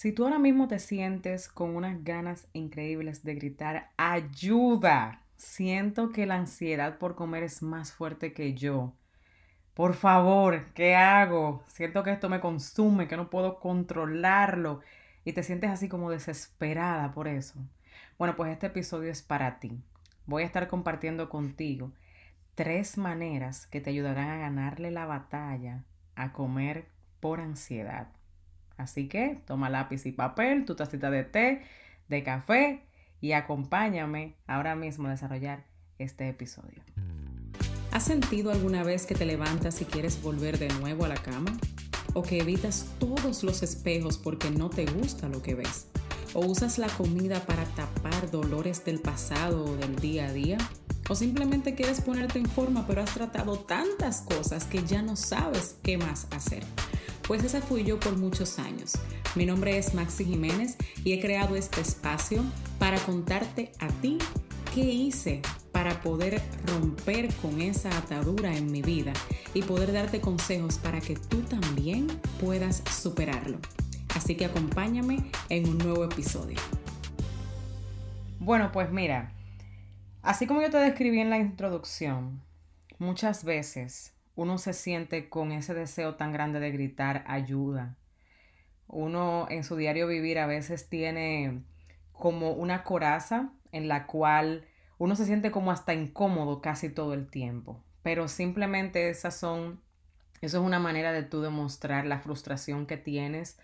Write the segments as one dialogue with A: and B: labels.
A: Si tú ahora mismo te sientes con unas ganas increíbles de gritar ayuda, siento que la ansiedad por comer es más fuerte que yo. Por favor, ¿qué hago? Siento que esto me consume, que no puedo controlarlo y te sientes así como desesperada por eso. Bueno, pues este episodio es para ti. Voy a estar compartiendo contigo tres maneras que te ayudarán a ganarle la batalla a comer por ansiedad. Así que toma lápiz y papel, tu tacita de té, de café y acompáñame ahora mismo a desarrollar este episodio. ¿Has sentido alguna vez que te levantas y quieres volver de nuevo a la cama? ¿O que evitas todos los espejos porque no te gusta lo que ves? ¿O usas la comida para tapar dolores del pasado o del día a día? ¿O simplemente quieres ponerte en forma pero has tratado tantas cosas que ya no sabes qué más hacer? Pues esa fui yo por muchos años. Mi nombre es Maxi Jiménez y he creado este espacio para contarte a ti qué hice para poder romper con esa atadura en mi vida y poder darte consejos para que tú también puedas superarlo. Así que acompáñame en un nuevo episodio. Bueno, pues mira, así como yo te describí en la introducción, muchas veces uno se siente con ese deseo tan grande de gritar ayuda. Uno en su diario vivir a veces tiene como una coraza en la cual uno se siente como hasta incómodo casi todo el tiempo. Pero simplemente esas son, eso es una manera de tú demostrar la frustración que tienes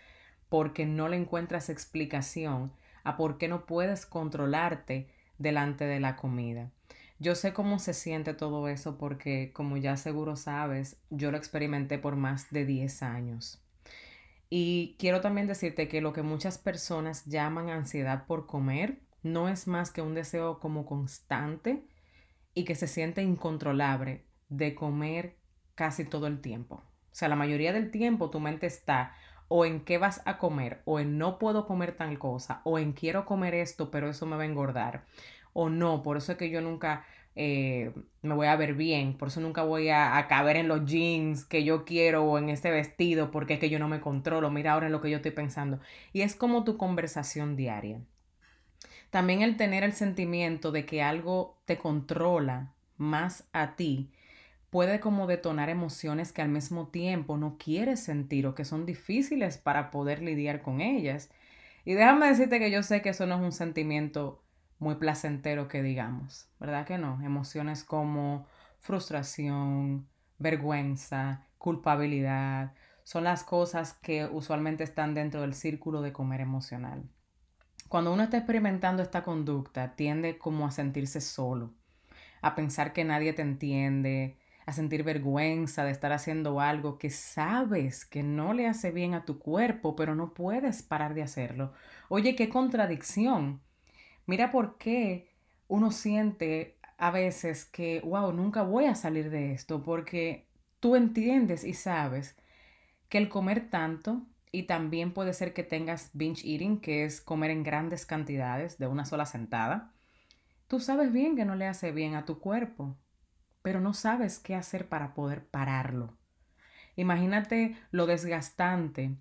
A: porque no le encuentras explicación a por qué no puedes controlarte delante de la comida. Yo sé cómo se siente todo eso porque, como ya seguro sabes, yo lo experimenté por más de 10 años. Y quiero también decirte que lo que muchas personas llaman ansiedad por comer no es más que un deseo como constante y que se siente incontrolable de comer casi todo el tiempo. O sea, la mayoría del tiempo tu mente está o en qué vas a comer, o en no puedo comer tal cosa, o en quiero comer esto, pero eso me va a engordar, o no, por eso es que yo nunca eh, me voy a ver bien, por eso nunca voy a, a, caber en los jeans que yo quiero o en este vestido porque es que yo no me controlo, mira ahora en lo que yo estoy pensando. Y es como tu conversación diaria. También el tener el sentimiento de que algo te controla más a ti puede como detonar emociones que al mismo tiempo no quieres sentir o que son difíciles para poder lidiar con ellas. Y déjame decirte que yo sé que eso no es un sentimiento muy placentero que digamos, ¿verdad que no? Emociones como frustración, vergüenza, culpabilidad, son las cosas que usualmente están dentro del círculo de comer emocional. Cuando uno está experimentando esta conducta, tiende como a sentirse solo, a pensar que nadie te entiende, a sentir vergüenza de estar haciendo algo que sabes que no le hace bien a tu cuerpo, pero no puedes parar de hacerlo. Oye, qué contradicción. Mira por qué uno siente a veces que, wow, nunca voy a salir de esto, porque tú entiendes y sabes que el comer tanto, y también puede ser que tengas binge eating, que es comer en grandes cantidades de una sola sentada, tú sabes bien que no le hace bien a tu cuerpo, pero no sabes qué hacer para poder pararlo. Imagínate lo desgastante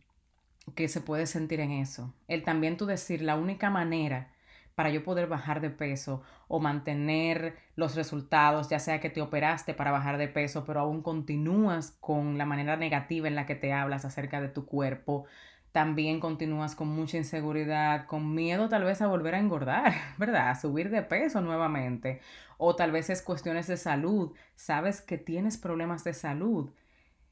A: que se puede sentir en eso. El también tú decir, la única manera para yo poder bajar de peso o mantener los resultados, ya sea que te operaste para bajar de peso, pero aún continúas con la manera negativa en la que te hablas acerca de tu cuerpo, también continúas con mucha inseguridad, con miedo tal vez a volver a engordar, ¿verdad? A subir de peso nuevamente. O tal vez es cuestiones de salud, sabes que tienes problemas de salud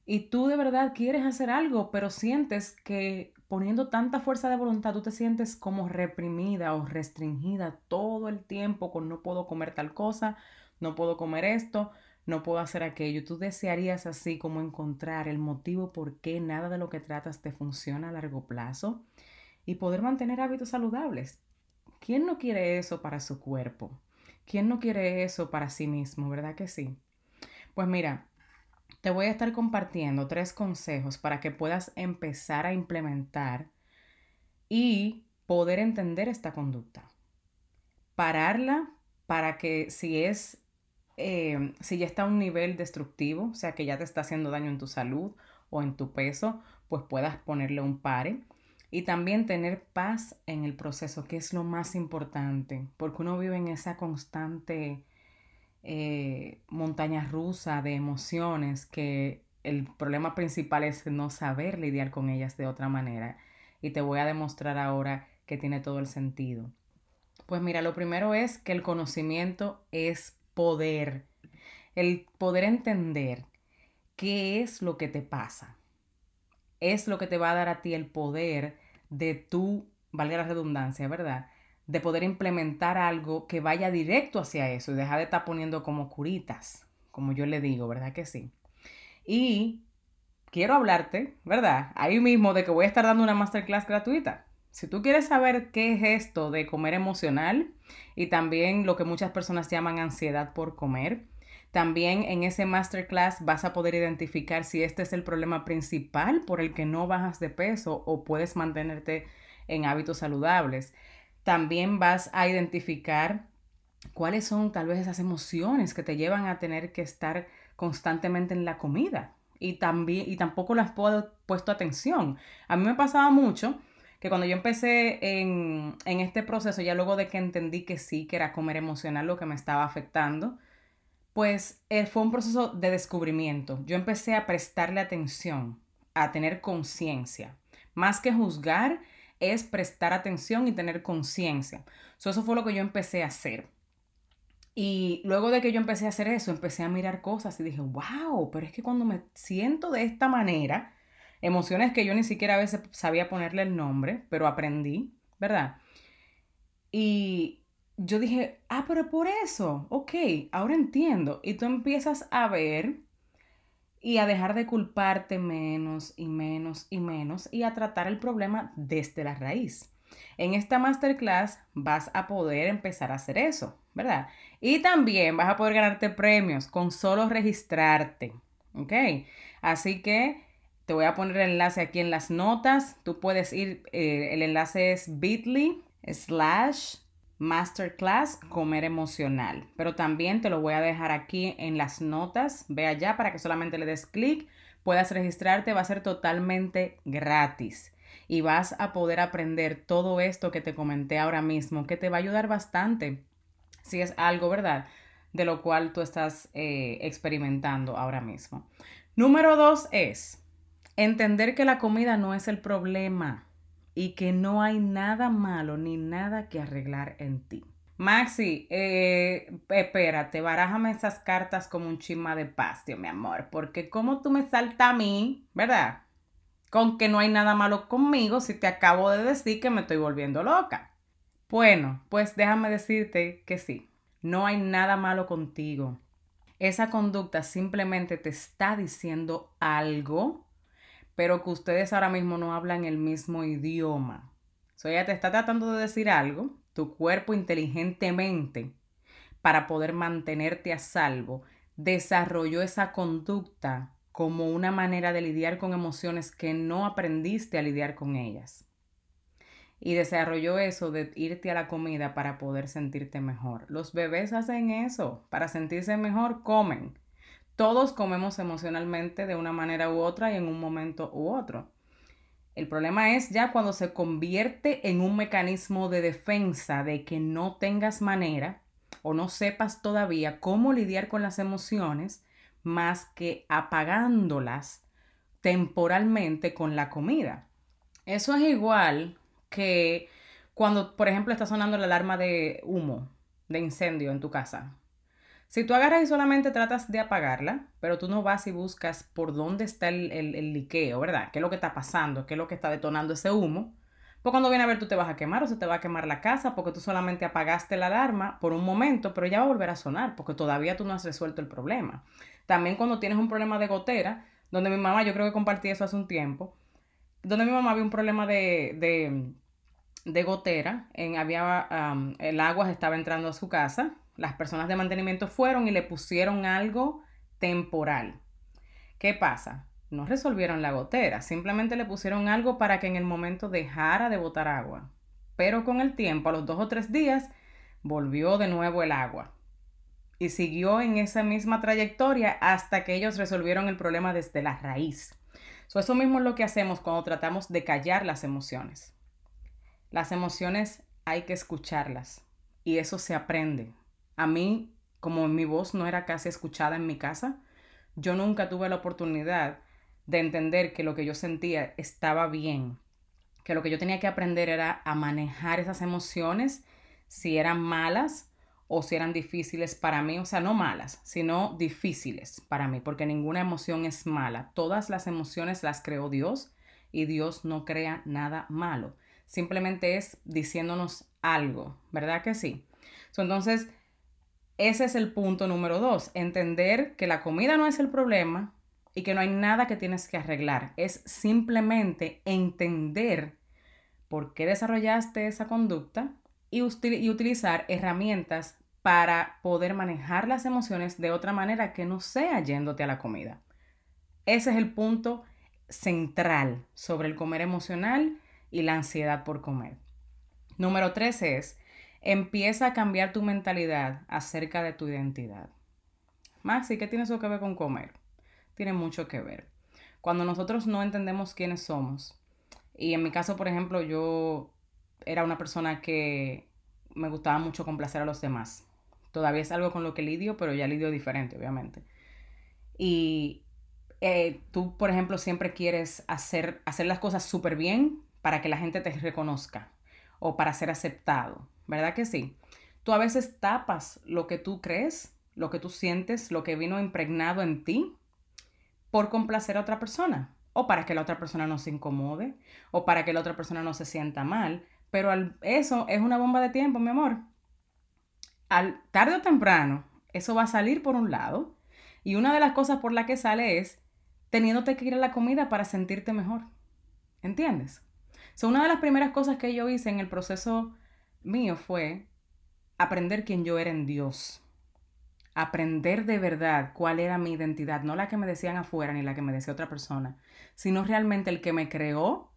A: y tú de verdad quieres hacer algo, pero sientes que poniendo tanta fuerza de voluntad, tú te sientes como reprimida o restringida todo el tiempo con no puedo comer tal cosa, no puedo comer esto, no puedo hacer aquello. Tú desearías así como encontrar el motivo por qué nada de lo que tratas te funciona a largo plazo y poder mantener hábitos saludables. ¿Quién no quiere eso para su cuerpo? ¿Quién no quiere eso para sí mismo? ¿Verdad que sí? Pues mira, te voy a estar compartiendo tres consejos para que puedas empezar a implementar y poder entender esta conducta. Pararla para que si es eh, si ya está a un nivel destructivo, o sea que ya te está haciendo daño en tu salud o en tu peso, pues puedas ponerle un pare. y también tener paz en el proceso, que es lo más importante, porque uno vive en esa constante eh, montaña rusa de emociones que el problema principal es no saber lidiar con ellas de otra manera. Y te voy a demostrar ahora que tiene todo el sentido. Pues mira, lo primero es que el conocimiento es poder. El poder entender qué es lo que te pasa. Es lo que te va a dar a ti el poder de tu, valga la redundancia, ¿verdad? De poder implementar algo que vaya directo hacia eso y dejar de estar poniendo como curitas, como yo le digo, ¿verdad que sí? Y quiero hablarte, ¿verdad? Ahí mismo de que voy a estar dando una masterclass gratuita. Si tú quieres saber qué es esto de comer emocional y también lo que muchas personas llaman ansiedad por comer, también en ese masterclass vas a poder identificar si este es el problema principal por el que no bajas de peso o puedes mantenerte en hábitos saludables. También vas a identificar cuáles son tal vez esas emociones que te llevan a tener que estar constantemente en la comida y también y tampoco las puedo puesto atención. A mí me pasaba mucho que cuando yo empecé en, en este proceso, ya luego de que entendí que sí, que era comer emocional lo que me estaba afectando, pues eh, fue un proceso de descubrimiento. Yo empecé a prestarle atención, a tener conciencia. Más que juzgar, es prestar atención y tener conciencia. eso fue lo que yo empecé a hacer. Y luego de que yo empecé a hacer eso, empecé a mirar cosas y dije, wow, pero es que cuando me siento de esta manera, emociones que yo ni siquiera a veces sabía ponerle el nombre, pero aprendí, ¿verdad? Y yo dije, ah, pero por eso, ok, ahora entiendo. Y tú empiezas a ver y a dejar de culparte menos y menos y menos y a tratar el problema desde la raíz. En esta masterclass vas a poder empezar a hacer eso, ¿verdad? Y también vas a poder ganarte premios con solo registrarte, ¿ok? Así que te voy a poner el enlace aquí en las notas. Tú puedes ir, eh, el enlace es bit.ly slash Masterclass Comer Emocional. Pero también te lo voy a dejar aquí en las notas. Ve allá para que solamente le des clic, puedas registrarte. Va a ser totalmente gratis. Y vas a poder aprender todo esto que te comenté ahora mismo, que te va a ayudar bastante. Si es algo, ¿verdad? De lo cual tú estás eh, experimentando ahora mismo. Número dos es entender que la comida no es el problema y que no hay nada malo ni nada que arreglar en ti. Maxi, eh, espérate, barájame esas cartas como un chisma de pastio, mi amor, porque como tú me saltas a mí, ¿verdad? Con que no hay nada malo conmigo si te acabo de decir que me estoy volviendo loca. Bueno, pues déjame decirte que sí, no hay nada malo contigo. Esa conducta simplemente te está diciendo algo pero que ustedes ahora mismo no hablan el mismo idioma. So, ella te está tratando de decir algo, tu cuerpo inteligentemente, para poder mantenerte a salvo, desarrolló esa conducta como una manera de lidiar con emociones que no aprendiste a lidiar con ellas. Y desarrolló eso de irte a la comida para poder sentirte mejor. Los bebés hacen eso, para sentirse mejor comen. Todos comemos emocionalmente de una manera u otra y en un momento u otro. El problema es ya cuando se convierte en un mecanismo de defensa de que no tengas manera o no sepas todavía cómo lidiar con las emociones más que apagándolas temporalmente con la comida. Eso es igual que cuando, por ejemplo, está sonando la alarma de humo, de incendio en tu casa. Si tú agarras y solamente tratas de apagarla, pero tú no vas y buscas por dónde está el, el, liqueo, ¿verdad? ¿Qué es lo que está pasando? ¿Qué es lo que está detonando ese humo? Pues cuando viene a ver tú te vas a quemar o se te va a quemar la casa porque tú solamente apagaste la alarma por un momento, pero ya va a volver a sonar porque todavía tú no has resuelto el problema. También cuando tienes un problema de gotera, donde mi mamá, yo creo que compartí eso hace un tiempo, donde mi mamá había un problema de, de, de gotera, en, había, el agua estaba entrando a su casa las personas de mantenimiento fueron y le pusieron algo temporal. ¿Qué pasa? No resolvieron la gotera, simplemente le pusieron algo para que en el momento dejara de botar agua. Pero con el tiempo, a los dos o tres días, volvió de nuevo el agua. Y siguió en esa misma trayectoria hasta que ellos resolvieron el problema desde la raíz. eso mismo es lo que hacemos cuando tratamos de callar las emociones. Las emociones hay que escucharlas y eso se aprende. A mí, como mi voz no era casi escuchada en mi casa, yo nunca tuve la oportunidad de entender que lo que yo sentía estaba bien, que lo que yo tenía que aprender era a manejar esas emociones, si eran malas o si eran difíciles para mí, o sea, no malas, sino difíciles para mí, porque ninguna emoción es mala. Todas las emociones las creó Dios y Dios no crea nada malo. Simplemente es diciéndonos algo, ¿verdad que sí? entonces, ese es el punto número dos, entender que la comida no es el problema y que no hay nada que tienes que arreglar. Es simplemente entender por qué desarrollaste esa conducta y, utilizar herramientas para poder manejar las emociones de otra manera que no sea yéndote a la comida. Ese es el punto central sobre el comer emocional y la ansiedad por comer. Número tres es, empieza a cambiar tu mentalidad acerca de tu identidad. Maxi, ¿qué tiene eso que ver con comer? Tiene mucho que ver. Cuando nosotros no entendemos quiénes somos, y en mi caso, por ejemplo, yo era una persona que me gustaba mucho complacer a los demás. Todavía es algo con lo que lidio, pero ya lidio diferente, obviamente. Y eh, tú, por ejemplo, siempre quieres hacer, hacer las cosas súper bien para que la gente te reconozca o para ser aceptado, ¿verdad que sí? Tú a veces tapas lo que tú crees, lo que tú sientes, lo que vino impregnado en ti por complacer a otra persona o para que la otra persona no se incomode o para que la otra persona no se sienta mal. Pero eso es una bomba de tiempo, mi amor al, tarde o temprano, eso va a salir por un lado. Y una de las cosas por la que sale es teniéndote que ir a la comida para sentirte mejor. ¿Entiendes? So, una de las primeras cosas que yo hice en el proceso mío fue aprender quién yo era en Dios. Aprender de verdad cuál era mi identidad, no la que me decían afuera ni la que me decía otra persona, sino realmente el que me creó,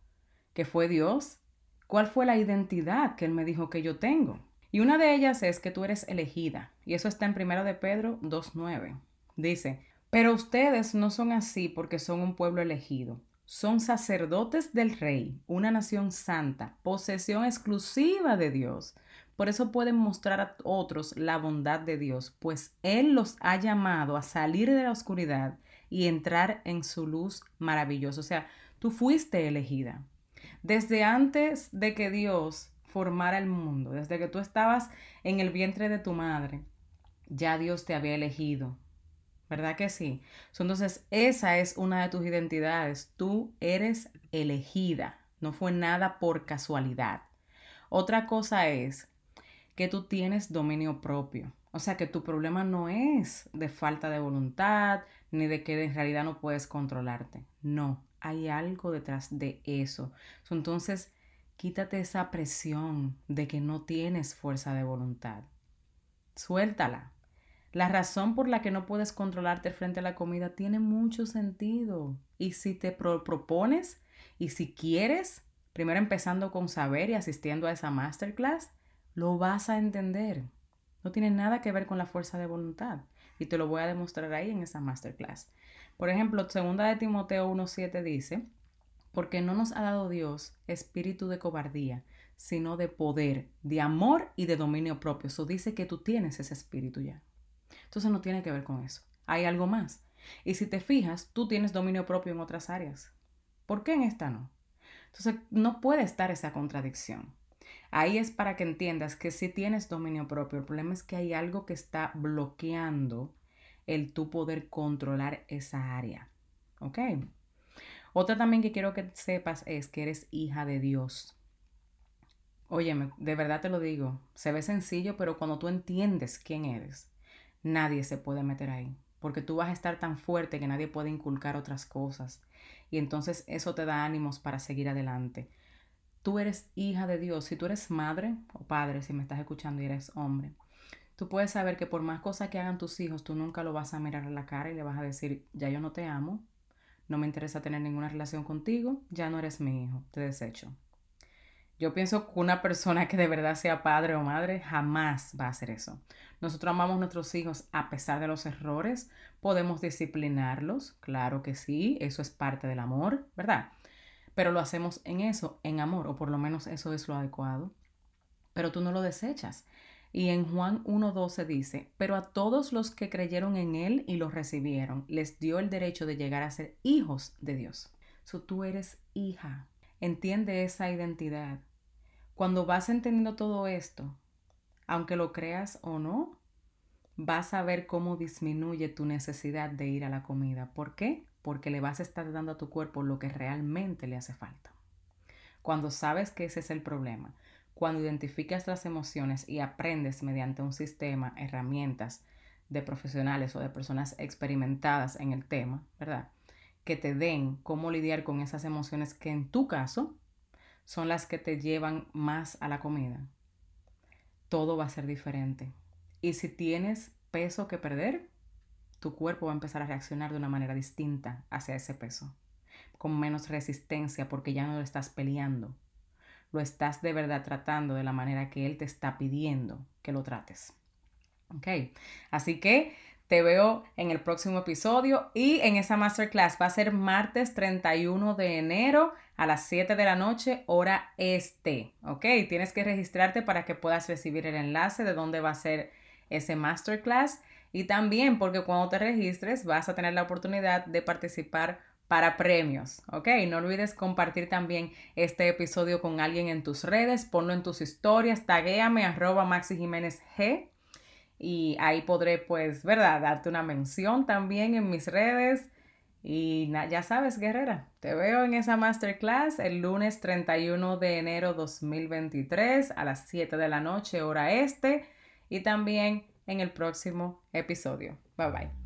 A: que fue Dios, cuál fue la identidad que Él me dijo que yo tengo. Y una de ellas es que tú eres elegida. Y eso está en 1 de Pedro 2.9. Dice, pero ustedes no son así porque son un pueblo elegido. Son sacerdotes del rey, una nación santa, posesión exclusiva de Dios. Por eso pueden mostrar a otros la bondad de Dios, pues Él los ha llamado a salir de la oscuridad y entrar en su luz maravillosa. O sea, tú fuiste elegida. Desde antes de que Dios formara el mundo, desde que tú estabas en el vientre de tu madre, ya Dios te había elegido. ¿Verdad que sí? Entonces, esa es una de tus identidades. Tú eres elegida. No fue nada por casualidad. Otra cosa es que tú tienes dominio propio. O sea que tu problema no es de falta de voluntad ni de que en realidad no puedes controlarte. No, hay algo detrás de eso. Entonces, Quítate esa presión de que no tienes fuerza de voluntad. Suéltala. La razón por la que no puedes controlarte frente a la comida tiene mucho sentido. Y si te propones y si quieres, primero empezando con saber y asistiendo a esa masterclass, lo vas a entender. No tiene nada que ver con la fuerza de voluntad. Y te lo voy a demostrar ahí en esa masterclass. Por ejemplo, segunda de Timoteo 1.7 dice, porque no nos ha dado Dios espíritu de cobardía, sino de poder, de amor y de dominio propio. Eso dice que tú tienes ese espíritu ya. Entonces no tiene que ver con eso. Hay algo más. Y si te fijas, tú tienes dominio propio en otras áreas. ¿Por qué en esta no? Entonces no puede estar esa contradicción. Ahí es para que entiendas que si tienes dominio propio, el problema es que hay algo que está bloqueando el tú poder controlar esa área. ¿Ok? Otra también que quiero que sepas es que eres hija de Dios. Óyeme, de verdad te lo digo, se ve sencillo, pero cuando tú entiendes quién eres, nadie se puede meter ahí, porque tú vas a estar tan fuerte que nadie puede inculcar otras cosas. Y entonces eso te da ánimos para seguir adelante. Tú eres hija de Dios. Si tú eres madre o padre, si me estás escuchando y eres hombre, tú puedes saber que por más cosas que hagan tus hijos, tú nunca lo vas a mirar a la cara y le vas a decir, ya yo no te amo, no me interesa tener ninguna relación contigo, ya no eres mi hijo, te desecho. Yo pienso que una persona que de verdad sea padre o madre jamás va a hacer eso. Nosotros amamos a nuestros hijos a pesar de los errores. Podemos disciplinarlos, claro que sí, eso es parte del amor, ¿verdad? Pero lo hacemos en eso, en amor, o por lo menos eso es lo adecuado. Pero tú no lo desechas. Y en Juan 1.12 dice, pero a todos los que creyeron en Él y lo recibieron, les dio el derecho de llegar a ser hijos de Dios. So, tú eres hija. Entiende esa identidad. Cuando vas entendiendo todo esto, aunque lo creas o no, vas a ver cómo disminuye tu necesidad de ir a la comida. ¿Por qué? Porque le vas a estar dando a tu cuerpo lo que realmente le hace falta. Cuando sabes que ese es el problema, cuando identificas las emociones y aprendes mediante un sistema, herramientas de profesionales o de personas experimentadas en el tema, ¿verdad? Que te den cómo lidiar con esas emociones que en tu caso son las que te llevan más a la comida, todo va a ser diferente. Y si tienes peso que perder, tu cuerpo va a empezar a reaccionar de una manera distinta hacia ese peso, con menos resistencia porque ya no lo estás peleando, lo estás de verdad tratando de la manera que él te está pidiendo que lo trates. ¿Ok? Así que te veo en el próximo episodio y en esa masterclass va a ser martes 31 de enero a las 7 de la noche, hora este. ¿Ok? Tienes que registrarte para que puedas recibir el enlace de dónde va a ser ese masterclass. Y también porque cuando te registres vas a tener la oportunidad de participar para premios, ¿ok? No olvides compartir también este episodio con alguien en tus redes, ponlo en tus historias, taguéame arroba Maxi Jiménez G y ahí podré, pues, ¿verdad? Darte una mención también en mis redes. Y ya sabes, guerrera, te veo en esa masterclass el lunes 31 de enero 2023 a las 7 de la noche, hora este, y también en el próximo episodio. Bye bye.